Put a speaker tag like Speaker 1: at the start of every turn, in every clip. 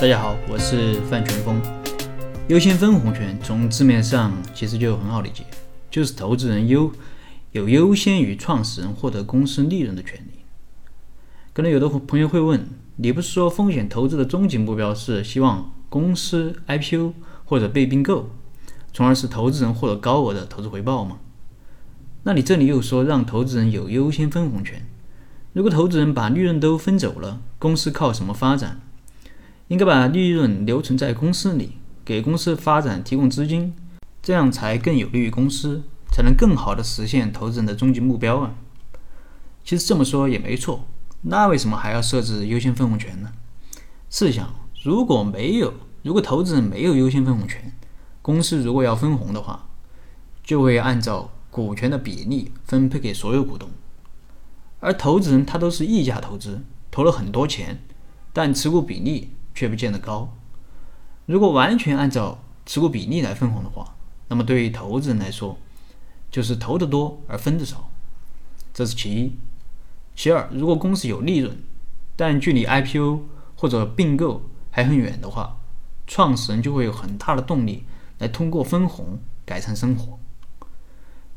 Speaker 1: 大家好，我是范全峰。优先分红权从字面上其实就很好理解，就是投资人优有优先于创始人获得公司利润的权利。可能有的朋友会问，你不是说风险投资的终极目标是希望公司 IPO 或者被并购，从而使投资人获得高额的投资回报吗？那你这里又说让投资人有优先分红权，如果投资人把利润都分走了，公司靠什么发展？应该把利润留存在公司里，给公司发展提供资金，这样才更有利于公司，才能更好的实现投资人的终极目标啊。其实这么说也没错，那为什么还要设置优先分红权呢？试想，如果没有，如果投资人没有优先分红权，公司如果要分红的话，就会按照股权的比例分配给所有股东，而投资人他都是溢价投资，投了很多钱，但持股比例。却不见得高。如果完全按照持股比例来分红的话，那么对于投资人来说，就是投得多而分的少，这是其一。其二，如果公司有利润，但距离 IPO 或者并购还很远的话，创始人就会有很大的动力来通过分红改善生活，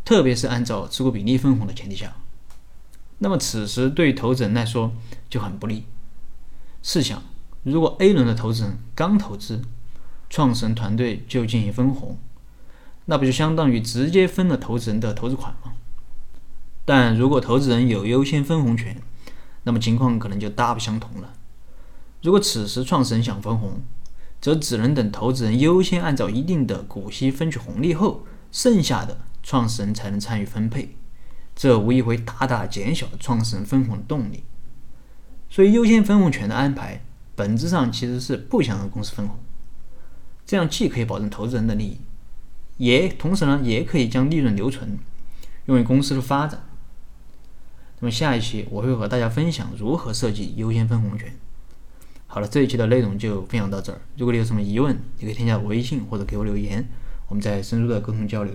Speaker 1: 特别是按照持股比例分红的前提下，那么此时对投资人来说就很不利。试想。如果 A 轮的投资人刚投资，创始人团队就进行分红，那不就相当于直接分了投资人的投资款吗？但如果投资人有优先分红权，那么情况可能就大不相同了。如果此时创始人想分红，则只能等投资人优先按照一定的股息分取红利后，剩下的创始人才能参与分配，这无疑会大大减小创始人分红的动力。所以，优先分红权的安排。本质上其实是不想让公司分红，这样既可以保证投资人的利益，也同时呢也可以将利润留存，用于公司的发展。那么下一期我会和大家分享如何设计优先分红权。好了，这一期的内容就分享到这儿。如果你有什么疑问，你可以添加我微信或者给我留言，我们再深入的沟通交流。